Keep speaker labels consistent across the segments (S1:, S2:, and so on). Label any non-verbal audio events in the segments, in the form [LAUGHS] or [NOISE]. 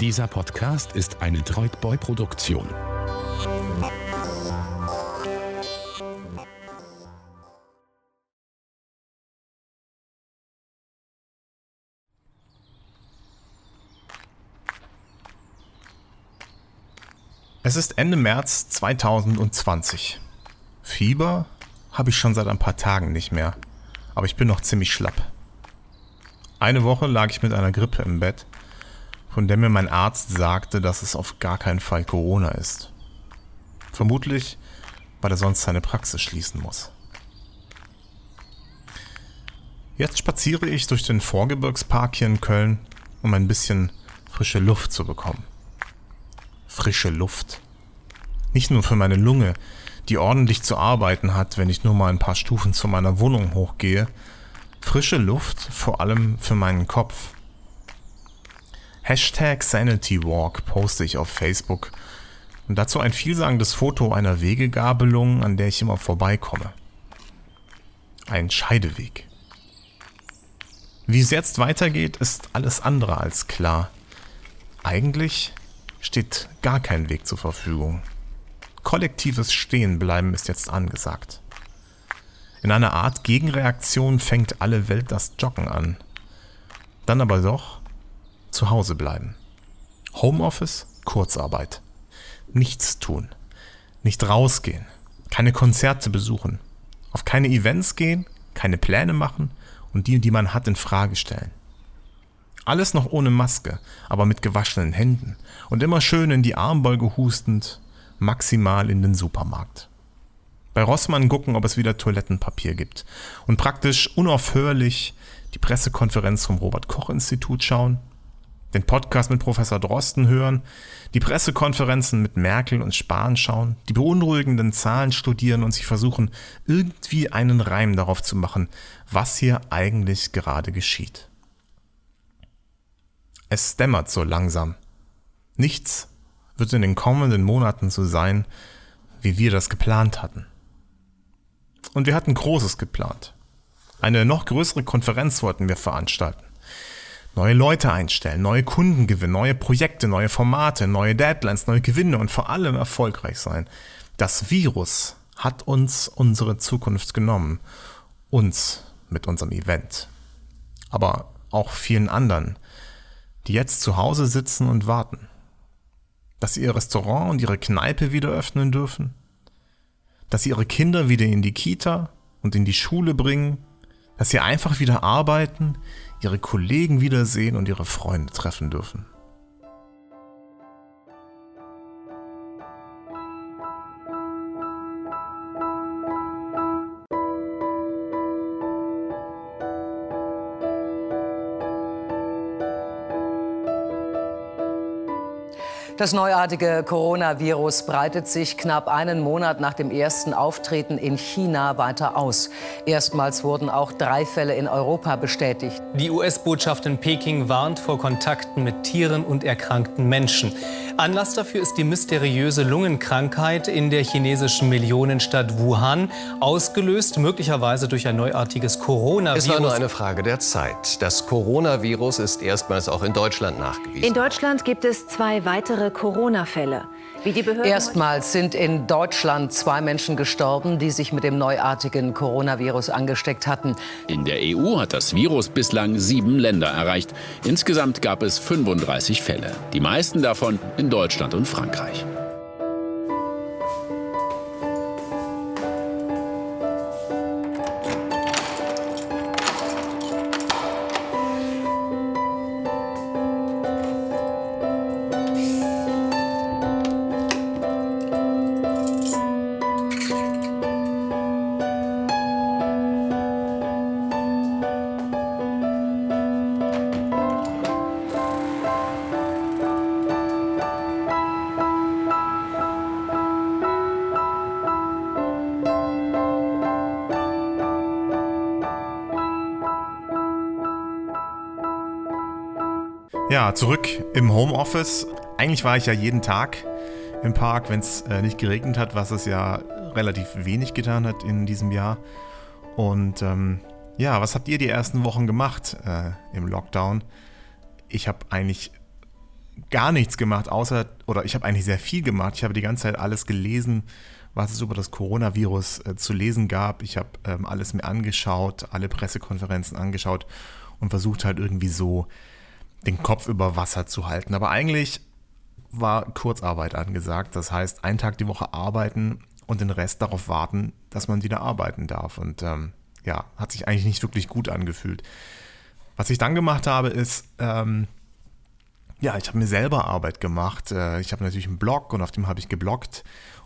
S1: Dieser Podcast ist eine Droidboy-Produktion.
S2: Es ist Ende März 2020. Fieber habe ich schon seit ein paar Tagen nicht mehr, aber ich bin noch ziemlich schlapp. Eine Woche lag ich mit einer Grippe im Bett, von der mir mein Arzt sagte, dass es auf gar keinen Fall Corona ist. Vermutlich, weil er sonst seine Praxis schließen muss. Jetzt spaziere ich durch den Vorgebirgspark hier in Köln, um ein bisschen frische Luft zu bekommen frische Luft. Nicht nur für meine Lunge, die ordentlich zu arbeiten hat, wenn ich nur mal ein paar Stufen zu meiner Wohnung hochgehe. Frische Luft vor allem für meinen Kopf. Hashtag SanityWalk poste ich auf Facebook und dazu ein vielsagendes Foto einer Wegegabelung, an der ich immer vorbeikomme. Ein Scheideweg. Wie es jetzt weitergeht, ist alles andere als klar. Eigentlich steht gar kein Weg zur Verfügung. Kollektives Stehenbleiben ist jetzt angesagt. In einer Art Gegenreaktion fängt alle Welt das Joggen an. Dann aber doch zu Hause bleiben. Homeoffice, Kurzarbeit. Nichts tun. Nicht rausgehen. Keine Konzerte besuchen. Auf keine Events gehen, keine Pläne machen und die, die man hat, in Frage stellen. Alles noch ohne Maske, aber mit gewaschenen Händen und immer schön in die Armbeuge hustend, maximal in den Supermarkt. Bei Rossmann gucken, ob es wieder Toilettenpapier gibt und praktisch unaufhörlich die Pressekonferenz vom Robert Koch Institut schauen, den Podcast mit Professor Drosten hören, die Pressekonferenzen mit Merkel und Spahn schauen, die beunruhigenden Zahlen studieren und sich versuchen, irgendwie einen Reim darauf zu machen, was hier eigentlich gerade geschieht. Es dämmert so langsam. Nichts wird in den kommenden Monaten so sein, wie wir das geplant hatten. Und wir hatten Großes geplant. Eine noch größere Konferenz wollten wir veranstalten. Neue Leute einstellen, neue Kunden gewinnen, neue Projekte, neue Formate, neue Deadlines, neue Gewinne und vor allem erfolgreich sein. Das Virus hat uns unsere Zukunft genommen. Uns mit unserem Event. Aber auch vielen anderen, die jetzt zu Hause sitzen und warten. Dass sie ihr Restaurant und ihre Kneipe wieder öffnen dürfen. Dass sie ihre Kinder wieder in die Kita und in die Schule bringen. Dass sie einfach wieder arbeiten, ihre Kollegen wiedersehen und ihre Freunde treffen dürfen.
S3: Das neuartige Coronavirus breitet sich knapp einen Monat nach dem ersten Auftreten in China weiter aus. Erstmals wurden auch drei Fälle in Europa bestätigt.
S4: Die US-Botschaft in Peking warnt vor Kontakten mit Tieren und erkrankten Menschen. Anlass dafür ist die mysteriöse Lungenkrankheit in der chinesischen Millionenstadt Wuhan, ausgelöst möglicherweise durch ein neuartiges Coronavirus.
S5: Es war nur eine Frage der Zeit. Das Coronavirus ist erstmals auch in Deutschland nachgewiesen.
S6: In Deutschland gibt es zwei weitere Corona-Fälle.
S3: Erstmals sind in Deutschland zwei Menschen gestorben, die sich mit dem neuartigen Coronavirus angesteckt hatten.
S1: In der EU hat das Virus bislang sieben Länder erreicht. Insgesamt gab es 35 Fälle. Die meisten davon in Deutschland und Frankreich.
S2: Ja, zurück im Homeoffice. Eigentlich war ich ja jeden Tag im Park, wenn es äh, nicht geregnet hat, was es ja relativ wenig getan hat in diesem Jahr. Und ähm, ja, was habt ihr die ersten Wochen gemacht äh, im Lockdown? Ich habe eigentlich gar nichts gemacht, außer, oder ich habe eigentlich sehr viel gemacht. Ich habe die ganze Zeit alles gelesen, was es über das Coronavirus äh, zu lesen gab. Ich habe ähm, alles mir angeschaut, alle Pressekonferenzen angeschaut und versucht halt irgendwie so den Kopf über Wasser zu halten. Aber eigentlich war Kurzarbeit angesagt. Das heißt, einen Tag die Woche arbeiten und den Rest darauf warten, dass man wieder arbeiten darf. Und ähm, ja, hat sich eigentlich nicht wirklich gut angefühlt. Was ich dann gemacht habe, ist, ähm, ja, ich habe mir selber Arbeit gemacht. Äh, ich habe natürlich einen Blog und auf dem habe ich gebloggt.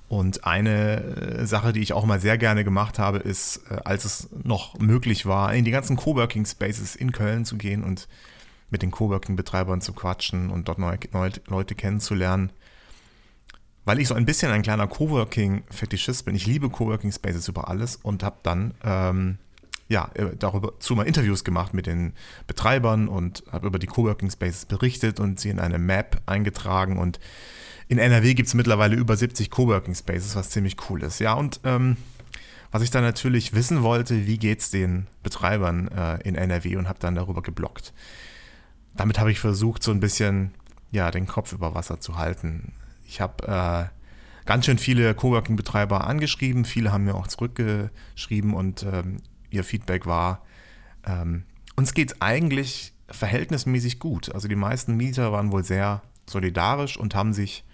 S2: Und eine äh, Sache, die ich auch mal sehr gerne gemacht habe, ist, äh, als es noch möglich war, in die ganzen Coworking Spaces in Köln zu gehen und mit den Coworking-Betreibern zu quatschen und dort neue, neue Leute kennenzulernen. Weil ich so ein bisschen ein kleiner Coworking-Fetischist bin. Ich liebe Coworking Spaces über alles und habe dann ähm, ja, äh, darüber zu mal Interviews gemacht mit den Betreibern und habe über die Coworking Spaces berichtet und sie in eine Map eingetragen und in NRW gibt es mittlerweile über 70 Coworking Spaces, was ziemlich cool ist. Ja, und ähm, was ich dann natürlich wissen wollte, wie geht es den Betreibern äh, in NRW und habe dann darüber geblockt. Damit habe ich versucht, so ein bisschen ja, den Kopf über Wasser zu halten. Ich habe äh, ganz schön viele Coworking-Betreiber angeschrieben, viele haben mir auch zurückgeschrieben und ähm, ihr Feedback war, ähm, uns geht es eigentlich verhältnismäßig gut. Also die meisten Mieter waren wohl sehr solidarisch und haben sich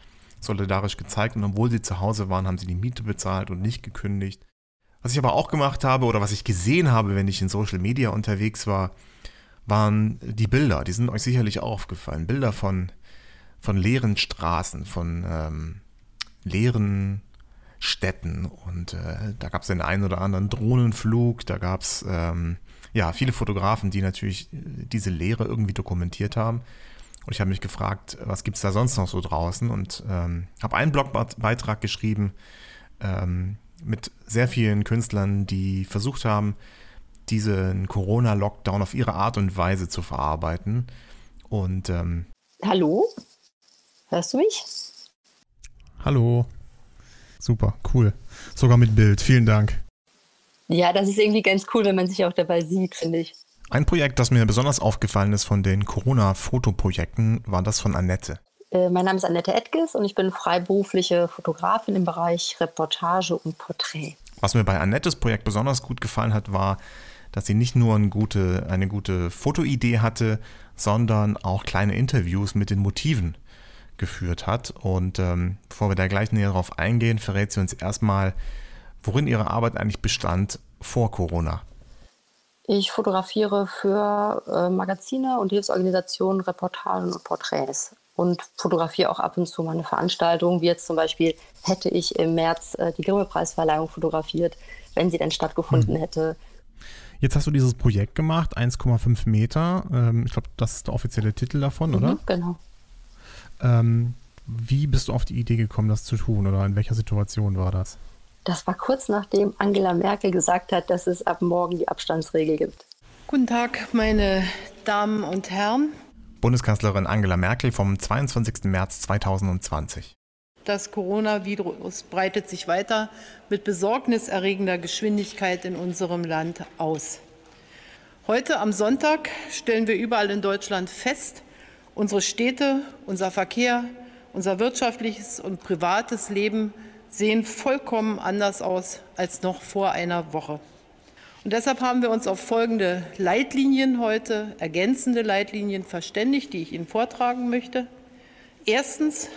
S2: solidarisch gezeigt und obwohl sie zu Hause waren, haben sie die Miete bezahlt und nicht gekündigt. Was ich aber auch gemacht habe oder was ich gesehen habe, wenn ich in Social Media unterwegs war, waren die Bilder. Die sind euch sicherlich auch aufgefallen. Bilder von, von leeren Straßen, von ähm, leeren Städten. Und äh, da gab es den einen oder anderen Drohnenflug, da gab es ähm, ja viele Fotografen, die natürlich diese Leere irgendwie dokumentiert haben. Und ich habe mich gefragt, was gibt es da sonst noch so draußen? Und ähm, habe einen Blogbeitrag geschrieben ähm, mit sehr vielen Künstlern, die versucht haben, diesen Corona-Lockdown auf ihre Art und Weise zu verarbeiten. Und ähm,
S7: Hallo? Hörst du mich?
S2: Hallo. Super, cool. Sogar mit Bild. Vielen Dank.
S7: Ja, das ist irgendwie ganz cool, wenn man sich auch dabei sieht, finde ich.
S2: Ein Projekt, das mir besonders aufgefallen ist von den Corona-Fotoprojekten, war das von Annette.
S7: Äh, mein Name ist Annette Edges und ich bin freiberufliche Fotografin im Bereich Reportage und Porträt.
S2: Was mir bei Annettes Projekt besonders gut gefallen hat, war, dass sie nicht nur eine gute, eine gute Fotoidee hatte, sondern auch kleine Interviews mit den Motiven geführt hat. Und ähm, bevor wir da gleich näher darauf eingehen, verrät sie uns erstmal, worin ihre Arbeit eigentlich bestand vor Corona.
S7: Ich fotografiere für äh, Magazine und Hilfsorganisationen Reportagen und Porträts und fotografiere auch ab und zu mal eine Veranstaltung, wie jetzt zum Beispiel hätte ich im März äh, die Grimme-Preisverleihung fotografiert, wenn sie denn stattgefunden hm. hätte.
S2: Jetzt hast du dieses Projekt gemacht, 1,5 Meter. Ähm, ich glaube, das ist der offizielle Titel davon, mhm, oder?
S7: Genau.
S2: Ähm, wie bist du auf die Idee gekommen, das zu tun oder in welcher Situation war das?
S7: Das war kurz nachdem Angela Merkel gesagt hat, dass es ab morgen die Abstandsregel gibt.
S8: Guten Tag, meine Damen und Herren.
S2: Bundeskanzlerin Angela Merkel vom 22. März 2020.
S8: Das Coronavirus breitet sich weiter mit besorgniserregender Geschwindigkeit in unserem Land aus. Heute am Sonntag stellen wir überall in Deutschland fest, unsere Städte, unser Verkehr, unser wirtschaftliches und privates Leben sehen vollkommen anders aus als noch vor einer Woche. Und deshalb haben wir uns auf folgende Leitlinien heute, ergänzende Leitlinien verständigt, die ich Ihnen vortragen möchte. Erstens,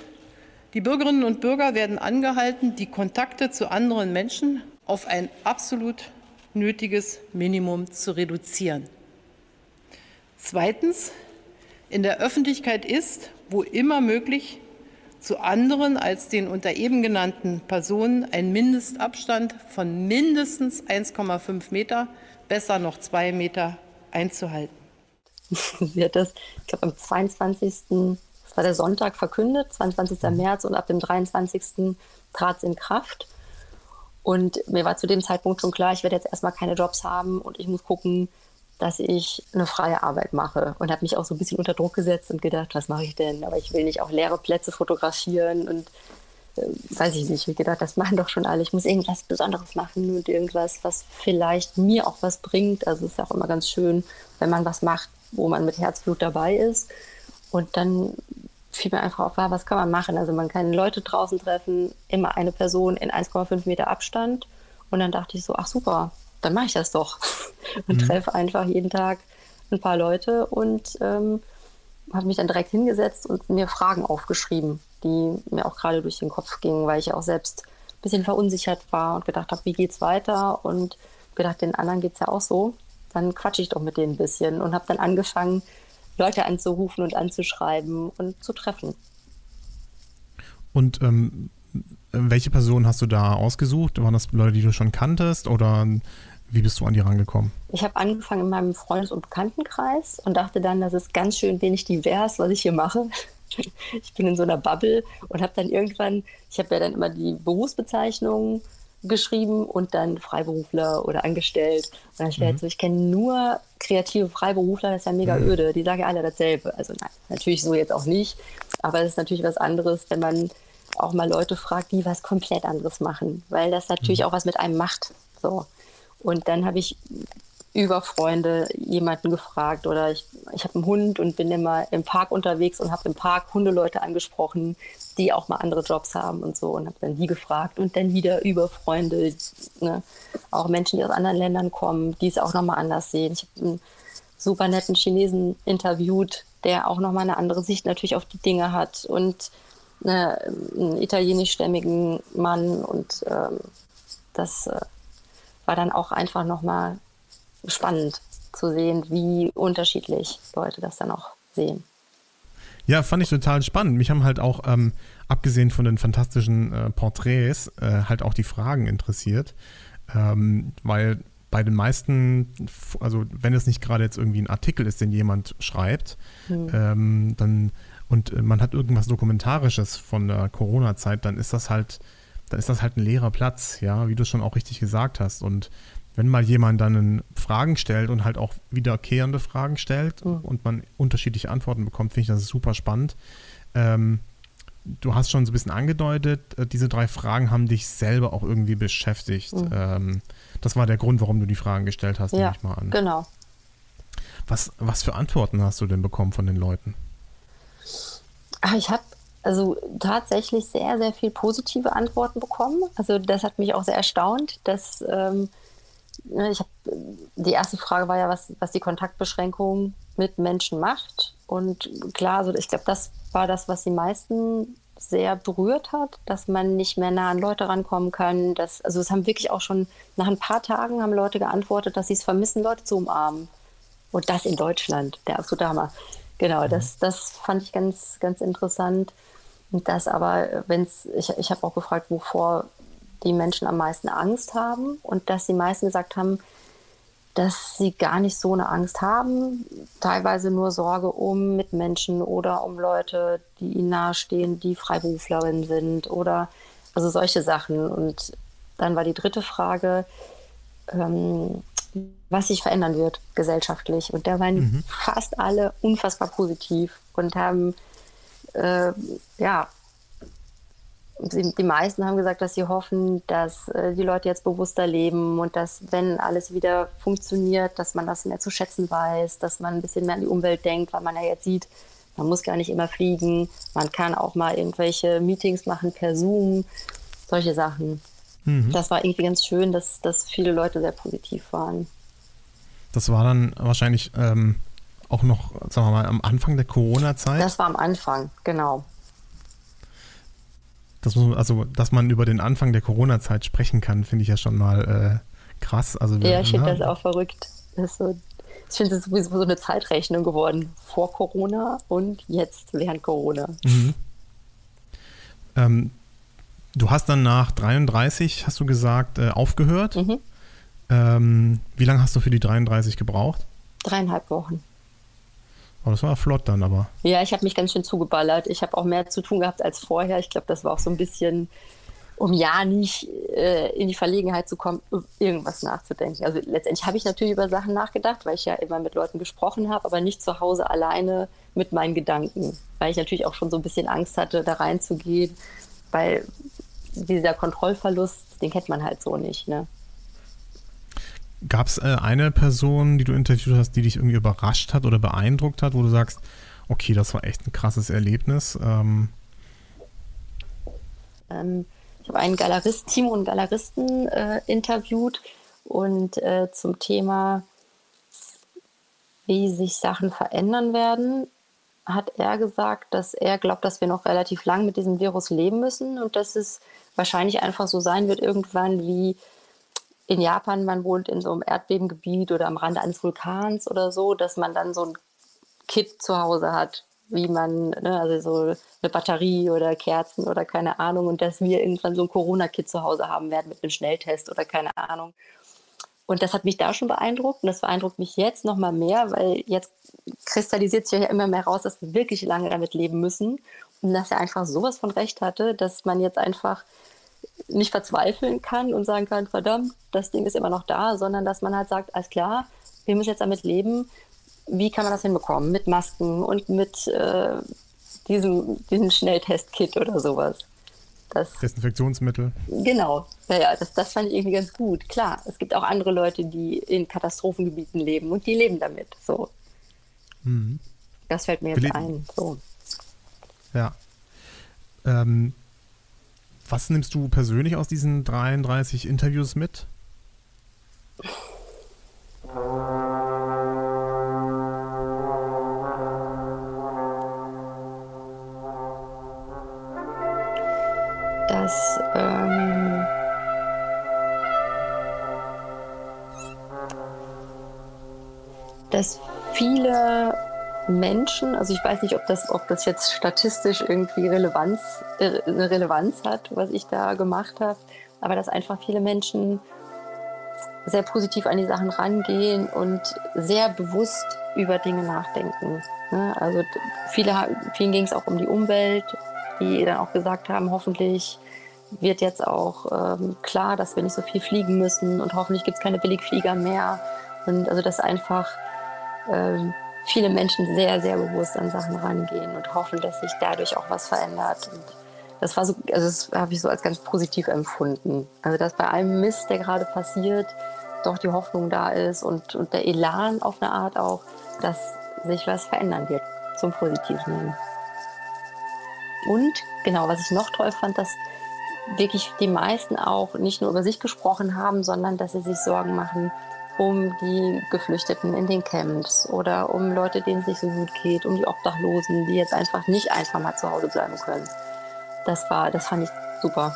S8: die Bürgerinnen und Bürger werden angehalten, die Kontakte zu anderen Menschen auf ein absolut nötiges Minimum zu reduzieren. Zweitens, in der Öffentlichkeit ist, wo immer möglich, zu anderen als den unter eben genannten Personen ein Mindestabstand von mindestens 1,5 Meter, besser noch zwei Meter einzuhalten. [LAUGHS]
S7: Sie hat das, ich glaube, am 22. Das war der Sonntag verkündet, 22. Mhm. März und ab dem 23. trat es in Kraft. Und mir war zu dem Zeitpunkt schon klar, ich werde jetzt erstmal keine Jobs haben und ich muss gucken, dass ich eine freie Arbeit mache und habe mich auch so ein bisschen unter Druck gesetzt und gedacht, was mache ich denn? Aber ich will nicht auch leere Plätze fotografieren und äh, weiß ich nicht. Ich habe gedacht, das machen doch schon alle. Ich muss irgendwas Besonderes machen und irgendwas, was vielleicht mir auch was bringt. Also es ist ja auch immer ganz schön, wenn man was macht, wo man mit Herzblut dabei ist. Und dann fiel mir einfach auf, was kann man machen? Also man kann Leute draußen treffen, immer eine Person in 1,5 Meter Abstand. Und dann dachte ich so, ach super, dann mache ich das doch. [LAUGHS] Und mhm. treffe einfach jeden Tag ein paar Leute und ähm, habe mich dann direkt hingesetzt und mir Fragen aufgeschrieben, die mir auch gerade durch den Kopf gingen, weil ich ja auch selbst ein bisschen verunsichert war und gedacht habe, wie geht's weiter? Und gedacht, den anderen geht es ja auch so. Dann quatsche ich doch mit denen ein bisschen und habe dann angefangen, Leute anzurufen und anzuschreiben und zu treffen.
S2: Und ähm, welche Personen hast du da ausgesucht? Waren das Leute, die du schon kanntest oder wie bist du an die rangekommen?
S7: Ich habe angefangen in meinem Freundes- und Bekanntenkreis und dachte dann, das ist ganz schön wenig divers, was ich hier mache. [LAUGHS] Ich bin in so einer Bubble und habe dann irgendwann, ich habe ja dann immer die Berufsbezeichnungen geschrieben und dann Freiberufler oder angestellt. Und dann stellt mhm. so, ich kenne nur kreative Freiberufler, das ist ja mega mhm. öde. Die sagen ja alle dasselbe. Also nein, natürlich so jetzt auch nicht. Aber es ist natürlich was anderes, wenn man auch mal Leute fragt, die was komplett anderes machen, weil das natürlich mhm. auch was mit einem macht. So. Und dann habe ich über Freunde jemanden gefragt oder ich, ich habe einen Hund und bin immer im Park unterwegs und habe im Park Hundeleute angesprochen, die auch mal andere Jobs haben und so und habe dann die gefragt und dann wieder über Freunde, ne? auch Menschen, die aus anderen Ländern kommen, die es auch nochmal anders sehen. Ich habe einen super netten Chinesen interviewt, der auch nochmal eine andere Sicht natürlich auf die Dinge hat und eine, einen italienischstämmigen Mann und ähm, das äh, war dann auch einfach nochmal spannend zu sehen, wie unterschiedlich Leute das dann auch sehen.
S2: Ja, fand ich total spannend. Mich haben halt auch, ähm, abgesehen von den fantastischen äh, Porträts, äh, halt auch die Fragen interessiert. Ähm, weil bei den meisten, also wenn es nicht gerade jetzt irgendwie ein Artikel ist, den jemand schreibt, mhm. ähm, dann und man hat irgendwas Dokumentarisches von der Corona-Zeit, dann ist das halt, dann ist das halt ein leerer Platz, ja, wie du schon auch richtig gesagt hast. Und wenn mal jemand dann Fragen stellt und halt auch wiederkehrende Fragen stellt mhm. und man unterschiedliche Antworten bekommt, finde ich das super spannend. Ähm, du hast schon so ein bisschen angedeutet, äh, diese drei Fragen haben dich selber auch irgendwie beschäftigt. Mhm. Ähm, das war der Grund, warum du die Fragen gestellt hast,
S7: ja, nehme ich mal an. Genau.
S2: Was, was für Antworten hast du denn bekommen von den Leuten?
S7: Ah, ich habe also tatsächlich sehr, sehr viel positive Antworten bekommen. Also das hat mich auch sehr erstaunt, dass ähm, ich hab, die erste Frage war ja, was, was die Kontaktbeschränkung mit Menschen macht. Und klar, also ich glaube, das war das, was die meisten sehr berührt hat, dass man nicht mehr nah an Leute rankommen kann. Dass, also es haben wirklich auch schon nach ein paar Tagen haben Leute geantwortet, dass sie es vermissen, Leute zu umarmen. Und das in Deutschland, der absolute Hammer. Genau, mhm. das, das fand ich ganz, ganz interessant. Und das aber, wenn es, ich, ich habe auch gefragt, wovor die Menschen am meisten Angst haben und dass die meisten gesagt haben, dass sie gar nicht so eine Angst haben, teilweise nur Sorge um Mitmenschen oder um Leute, die ihnen nahestehen, die Freiberuflerinnen sind oder also solche Sachen. Und dann war die dritte Frage, ähm, was sich verändern wird gesellschaftlich. Und da waren mhm. fast alle unfassbar positiv und haben äh, ja die meisten haben gesagt, dass sie hoffen, dass äh, die Leute jetzt bewusster leben und dass, wenn alles wieder funktioniert, dass man das mehr zu schätzen weiß, dass man ein bisschen mehr an die Umwelt denkt, weil man ja jetzt sieht, man muss gar nicht immer fliegen, man kann auch mal irgendwelche Meetings machen per Zoom, solche Sachen. Mhm. Das war irgendwie ganz schön, dass, dass viele Leute sehr positiv waren.
S2: Das war dann wahrscheinlich ähm, auch noch, sagen wir mal, am Anfang der Corona-Zeit?
S7: Das war am Anfang, genau.
S2: Das muss, also, dass man über den Anfang der Corona-Zeit sprechen kann, finde ich ja schon mal äh, krass. Also,
S7: ja, ich finde ne? das auch verrückt. Das so, ich finde, es ist sowieso so eine Zeitrechnung geworden. Vor Corona und jetzt während Corona. Mhm.
S2: Ähm, du hast dann nach 33, hast du gesagt, äh, aufgehört. Mhm. Ähm, wie lange hast du für die 33 gebraucht?
S7: Dreieinhalb Wochen.
S2: Oh, das war flott dann aber.
S7: Ja, ich habe mich ganz schön zugeballert. Ich habe auch mehr zu tun gehabt als vorher. Ich glaube, das war auch so ein bisschen, um ja nicht äh, in die Verlegenheit zu kommen, irgendwas nachzudenken. Also letztendlich habe ich natürlich über Sachen nachgedacht, weil ich ja immer mit Leuten gesprochen habe, aber nicht zu Hause alleine mit meinen Gedanken, weil ich natürlich auch schon so ein bisschen Angst hatte, da reinzugehen, weil dieser Kontrollverlust, den kennt man halt so nicht. Ne?
S2: Gab es äh, eine Person, die du interviewt hast, die dich irgendwie überrascht hat oder beeindruckt hat, wo du sagst, Okay, das war echt ein krasses Erlebnis. Ähm,
S7: ähm, ich habe einen Galerist, Timo und Galeristen äh, interviewt und äh, zum Thema, wie sich Sachen verändern werden, hat er gesagt, dass er glaubt, dass wir noch relativ lang mit diesem Virus leben müssen und dass es wahrscheinlich einfach so sein wird irgendwann wie in Japan, man wohnt in so einem Erdbebengebiet oder am Rande eines Vulkans oder so, dass man dann so ein Kit zu Hause hat, wie man, ne, also so eine Batterie oder Kerzen oder keine Ahnung und dass wir irgendwann so ein Corona-Kit zu Hause haben werden mit einem Schnelltest oder keine Ahnung. Und das hat mich da schon beeindruckt und das beeindruckt mich jetzt noch mal mehr, weil jetzt kristallisiert sich ja immer mehr raus, dass wir wirklich lange damit leben müssen und dass er einfach sowas von Recht hatte, dass man jetzt einfach nicht verzweifeln kann und sagen kann, verdammt, das Ding ist immer noch da, sondern dass man halt sagt, alles klar, wir müssen jetzt damit leben. Wie kann man das hinbekommen? Mit Masken und mit äh, diesem, diesem Schnelltest-Kit oder sowas.
S2: Das, Desinfektionsmittel.
S7: Genau, ja, das, das fand ich irgendwie ganz gut. Klar, es gibt auch andere Leute, die in Katastrophengebieten leben und die leben damit. So. Mhm. Das fällt mir jetzt ein. So.
S2: Ja. Ähm, was nimmst du persönlich aus diesen 33 Interviews mit?
S7: Dass ähm, dass viele Menschen, also ich weiß nicht, ob das, ob das jetzt statistisch irgendwie Relevanz, äh, eine Relevanz hat, was ich da gemacht habe, aber dass einfach viele Menschen sehr positiv an die Sachen rangehen und sehr bewusst über Dinge nachdenken. Ne? Also viele, vielen ging es auch um die Umwelt, die dann auch gesagt haben, hoffentlich wird jetzt auch ähm, klar, dass wir nicht so viel fliegen müssen und hoffentlich gibt es keine Billigflieger mehr. Und also das einfach ähm, viele Menschen sehr, sehr bewusst an Sachen rangehen und hoffen, dass sich dadurch auch was verändert. Und das war so, also das habe ich so als ganz positiv empfunden. Also dass bei allem Mist, der gerade passiert, doch die Hoffnung da ist und, und der Elan auf eine Art auch, dass sich was verändern wird zum Positiven. Und genau, was ich noch toll fand, dass wirklich die meisten auch nicht nur über sich gesprochen haben, sondern dass sie sich Sorgen machen, um die Geflüchteten in den Camps oder um Leute, denen es nicht so gut geht, um die Obdachlosen, die jetzt einfach nicht einfach mal zu Hause bleiben können. Das war, das fand ich super.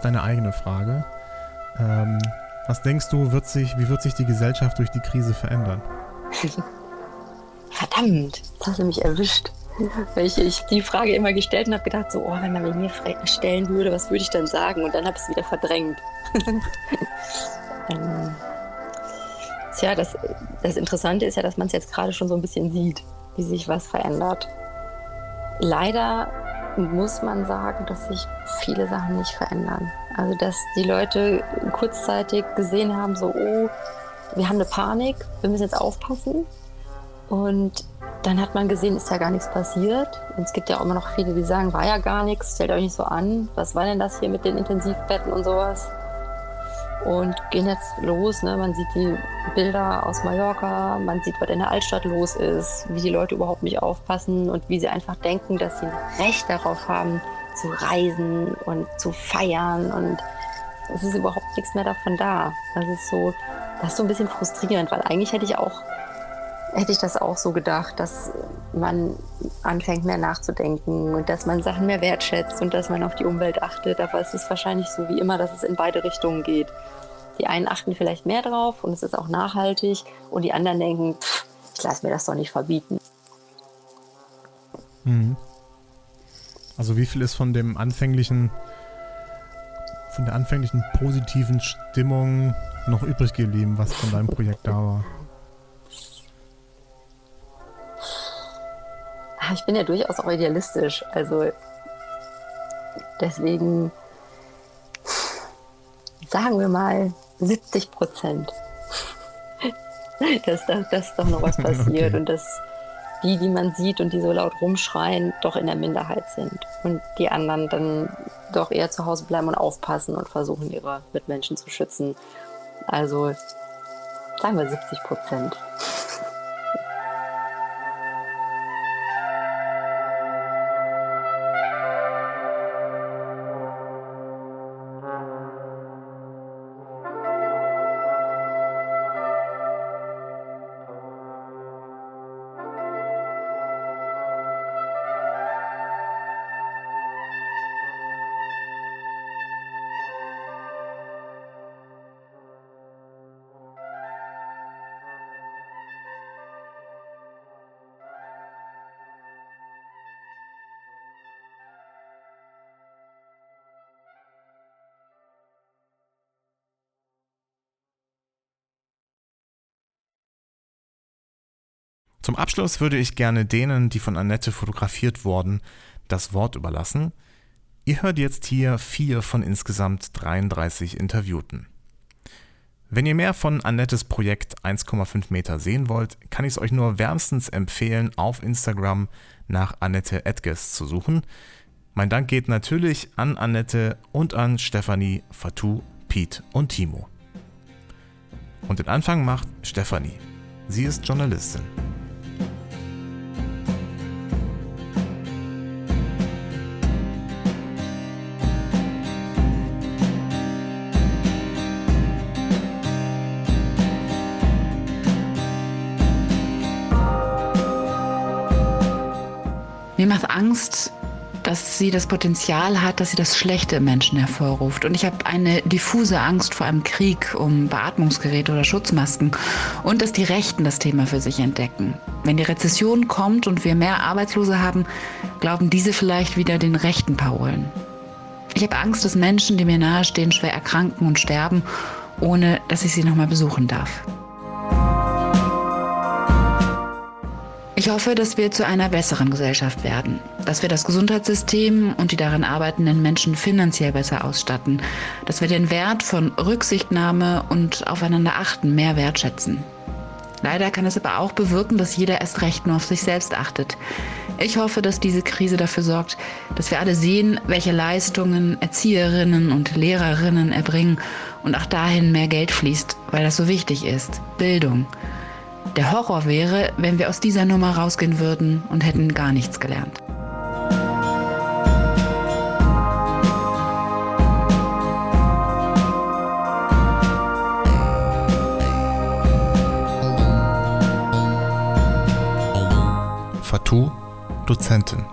S2: Ist deine eigene Frage. Ähm, was denkst du, wird sich, wie wird sich die Gesellschaft durch die Krise verändern? [LAUGHS]
S7: Verdammt, jetzt hast du mich erwischt. Weil ich, ich die Frage immer gestellt und habe gedacht, so, oh, wenn man mir stellen würde, was würde ich dann sagen? Und dann habe ich es wieder verdrängt. [LAUGHS] ähm, tja, das, das Interessante ist ja, dass man es jetzt gerade schon so ein bisschen sieht, wie sich was verändert. Leider muss man sagen, dass sich viele Sachen nicht verändern. Also dass die Leute kurzzeitig gesehen haben, so, oh, wir haben eine Panik, wir müssen jetzt aufpassen. Und dann hat man gesehen, ist ja gar nichts passiert. Und es gibt ja auch immer noch viele, die sagen, war ja gar nichts, stellt euch nicht so an. Was war denn das hier mit den Intensivbetten und sowas? Und gehen jetzt los. Ne? Man sieht die Bilder aus Mallorca, man sieht, was in der Altstadt los ist, wie die Leute überhaupt nicht aufpassen und wie sie einfach denken, dass sie Recht darauf haben, zu reisen und zu feiern. Und es ist überhaupt nichts mehr davon da. Das ist so, das ist so ein bisschen frustrierend, weil eigentlich hätte ich auch hätte ich das auch so gedacht, dass man anfängt mehr nachzudenken und dass man Sachen mehr wertschätzt und dass man auf die Umwelt achtet. Aber es ist wahrscheinlich so wie immer, dass es in beide Richtungen geht. Die einen achten vielleicht mehr drauf und es ist auch nachhaltig und die anderen denken, pff, ich lasse mir das doch nicht verbieten.
S2: Mhm. Also wie viel ist von dem anfänglichen, von der anfänglichen positiven Stimmung noch übrig geblieben, was von deinem Projekt da war?
S7: Ich bin ja durchaus auch idealistisch. Also deswegen sagen wir mal 70 Prozent. [LAUGHS] dass, dass, dass doch noch was [LAUGHS] passiert okay. und dass die, die man sieht und die so laut rumschreien, doch in der Minderheit sind. Und die anderen dann doch eher zu Hause bleiben und aufpassen und versuchen, ihre Mitmenschen zu schützen. Also sagen wir 70 Prozent.
S2: Zum Abschluss würde ich gerne denen, die von Annette fotografiert wurden, das Wort überlassen. Ihr hört jetzt hier vier von insgesamt 33 Interviewten. Wenn ihr mehr von Annettes Projekt 1,5 Meter sehen wollt, kann ich es euch nur wärmstens empfehlen, auf Instagram nach Annette Edges zu suchen. Mein Dank geht natürlich an Annette und an Stefanie, Fatou, Pete und Timo. Und den Anfang macht Stefanie. Sie ist Journalistin.
S9: Sie das Potenzial hat, dass sie das Schlechte im Menschen hervorruft. Und ich habe eine diffuse Angst vor einem Krieg um Beatmungsgeräte oder Schutzmasken und dass die Rechten das Thema für sich entdecken. Wenn die Rezession kommt und wir mehr Arbeitslose haben, glauben diese vielleicht wieder den rechten Parolen. Ich habe Angst, dass Menschen, die mir nahestehen, schwer erkranken und sterben, ohne dass ich sie nochmal besuchen darf. Ich hoffe, dass wir zu einer besseren Gesellschaft werden, dass wir das Gesundheitssystem und die darin arbeitenden Menschen finanziell besser ausstatten, dass wir den Wert von Rücksichtnahme und aufeinander achten mehr wertschätzen. Leider kann es aber auch bewirken, dass jeder erst recht nur auf sich selbst achtet. Ich hoffe, dass diese Krise dafür sorgt, dass wir alle sehen, welche Leistungen Erzieherinnen und Lehrerinnen erbringen und auch dahin mehr Geld fließt, weil das so wichtig ist. Bildung. Der Horror wäre, wenn wir aus dieser Nummer rausgehen würden und hätten gar nichts gelernt.
S2: Fatou, Dozentin.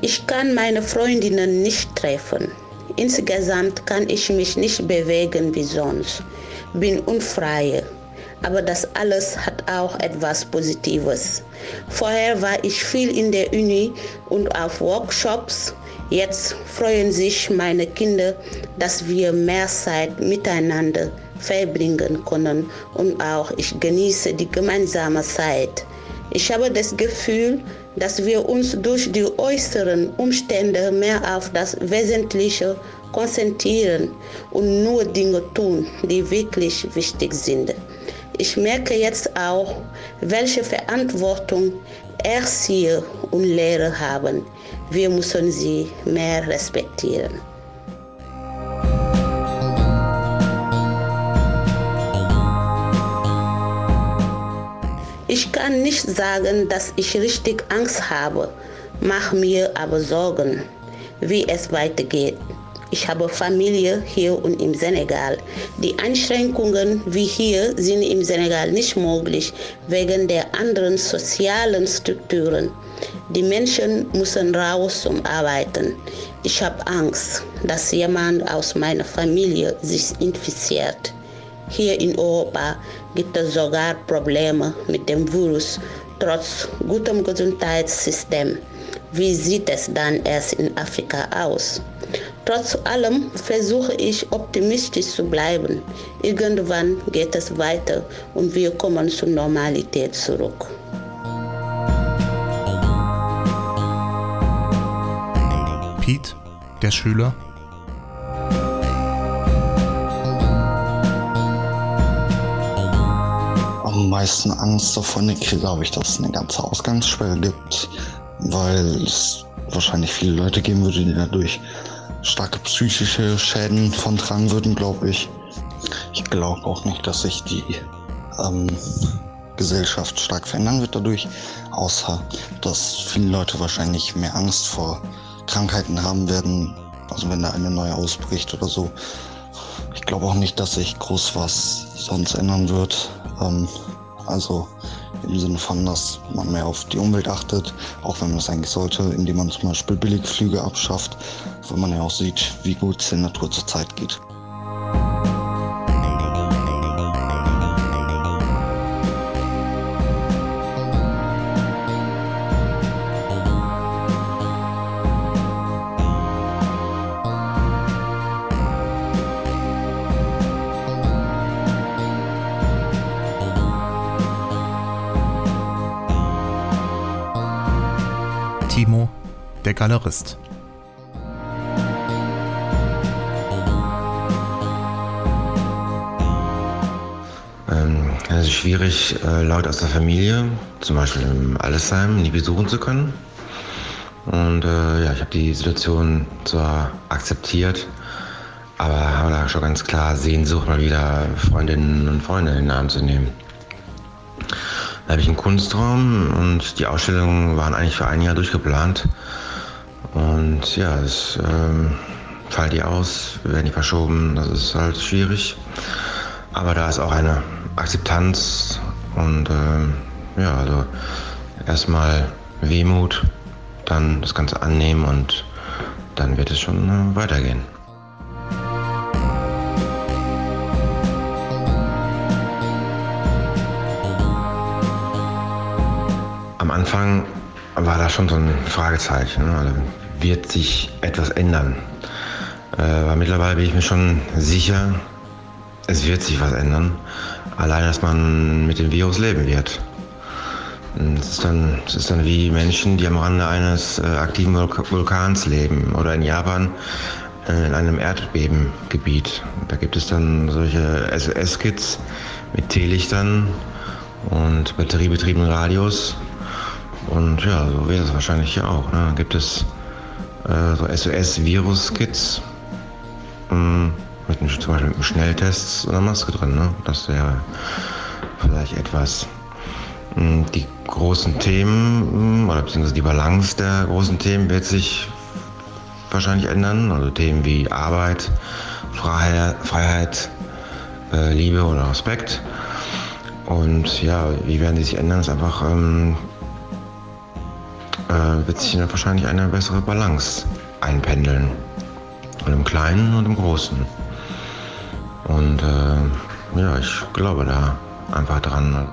S10: Ich kann meine Freundinnen nicht treffen. Insgesamt kann ich mich nicht bewegen wie sonst, bin unfrei. Aber das alles hat auch etwas Positives. Vorher war ich viel in der Uni und auf Workshops. Jetzt freuen sich meine Kinder, dass wir mehr Zeit miteinander verbringen können und auch ich genieße die gemeinsame Zeit. Ich habe das Gefühl, dass wir uns durch die äußeren Umstände mehr auf das Wesentliche konzentrieren und nur Dinge tun, die wirklich wichtig sind. Ich merke jetzt auch, welche Verantwortung Erzieher und Lehrer haben. Wir müssen sie mehr respektieren. Ich kann nicht sagen, dass ich richtig Angst habe, mache mir aber Sorgen, wie es weitergeht. Ich habe Familie hier und im Senegal. Die Einschränkungen wie hier sind im Senegal nicht möglich wegen der anderen sozialen Strukturen. Die Menschen müssen raus zum Arbeiten. Ich habe Angst, dass jemand aus meiner Familie sich infiziert. Hier in Europa gibt es sogar Probleme mit dem Virus, trotz gutem Gesundheitssystem. Wie sieht es dann erst in Afrika aus? Trotz allem versuche ich optimistisch zu bleiben. Irgendwann geht es weiter und wir kommen zur Normalität zurück.
S2: Pete, der Schüler.
S11: Meisten Angst davon glaube ich, dass es eine ganze Ausgangssperre gibt, weil es wahrscheinlich viele Leute geben würde, die dadurch starke psychische Schäden von tragen würden, glaube ich. Ich glaube auch nicht, dass sich die ähm, Gesellschaft stark verändern wird dadurch, außer dass viele Leute wahrscheinlich mehr Angst vor Krankheiten haben werden, also wenn da eine neue ausbricht oder so. Ich glaube auch nicht, dass sich groß was sonst ändern wird. Ähm, also im Sinne von, dass man mehr auf die Umwelt achtet, auch wenn man das eigentlich sollte, indem man zum Beispiel Billigflüge abschafft, weil man ja auch sieht, wie gut es der Natur zurzeit geht.
S2: Galerist.
S12: Ähm, es ist schwierig, äh, Leute aus der Familie, zum Beispiel im Allesheim, nie besuchen zu können. Und äh, ja, ich habe die Situation zwar akzeptiert, aber habe da schon ganz klar Sehnsucht, mal wieder Freundinnen und Freunde in den Arm zu nehmen. Da habe ich einen Kunstraum und die Ausstellungen waren eigentlich für ein Jahr durchgeplant. Und ja, es ähm, fallen die aus, werden die verschoben, das ist halt schwierig. Aber da ist auch eine Akzeptanz und ähm, ja, also erstmal Wehmut, dann das Ganze annehmen und dann wird es schon äh, weitergehen. Am Anfang war da schon so ein Fragezeichen. Ne? Wird sich etwas ändern? Äh, aber mittlerweile bin ich mir schon sicher, es wird sich was ändern. Allein, dass man mit dem Virus leben wird. Es ist, dann, ist dann wie Menschen, die am Rande eines äh, aktiven Vulkans leben oder in Japan äh, in einem Erdbebengebiet. Da gibt es dann solche SOS-Kits mit Teelichtern und batteriebetriebenen Radios. Und ja, so wäre es wahrscheinlich hier auch. Ne? Gibt es äh, so SOS-Virus-Kits ähm, mit zum Beispiel mit einem Schnelltest einer Maske drin. Ne? Das wäre vielleicht etwas. Die großen Themen oder beziehungsweise die Balance der großen Themen wird sich wahrscheinlich ändern. Also Themen wie Arbeit, Freiheit, Freiheit äh, Liebe oder Respekt. Und ja, wie werden die sich ändern? Das ist einfach, ähm, äh, wird sich wahrscheinlich eine bessere Balance einpendeln. Und im Kleinen und im Großen. Und äh, ja, ich glaube da einfach dran.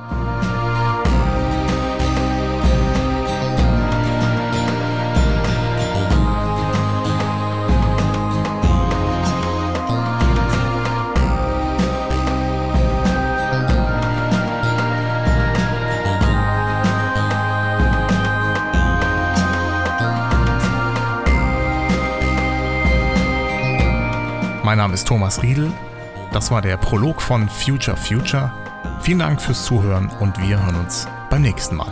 S2: Mein Name ist Thomas Riedel. Das war der Prolog von Future Future. Vielen Dank fürs Zuhören und wir hören uns beim nächsten Mal.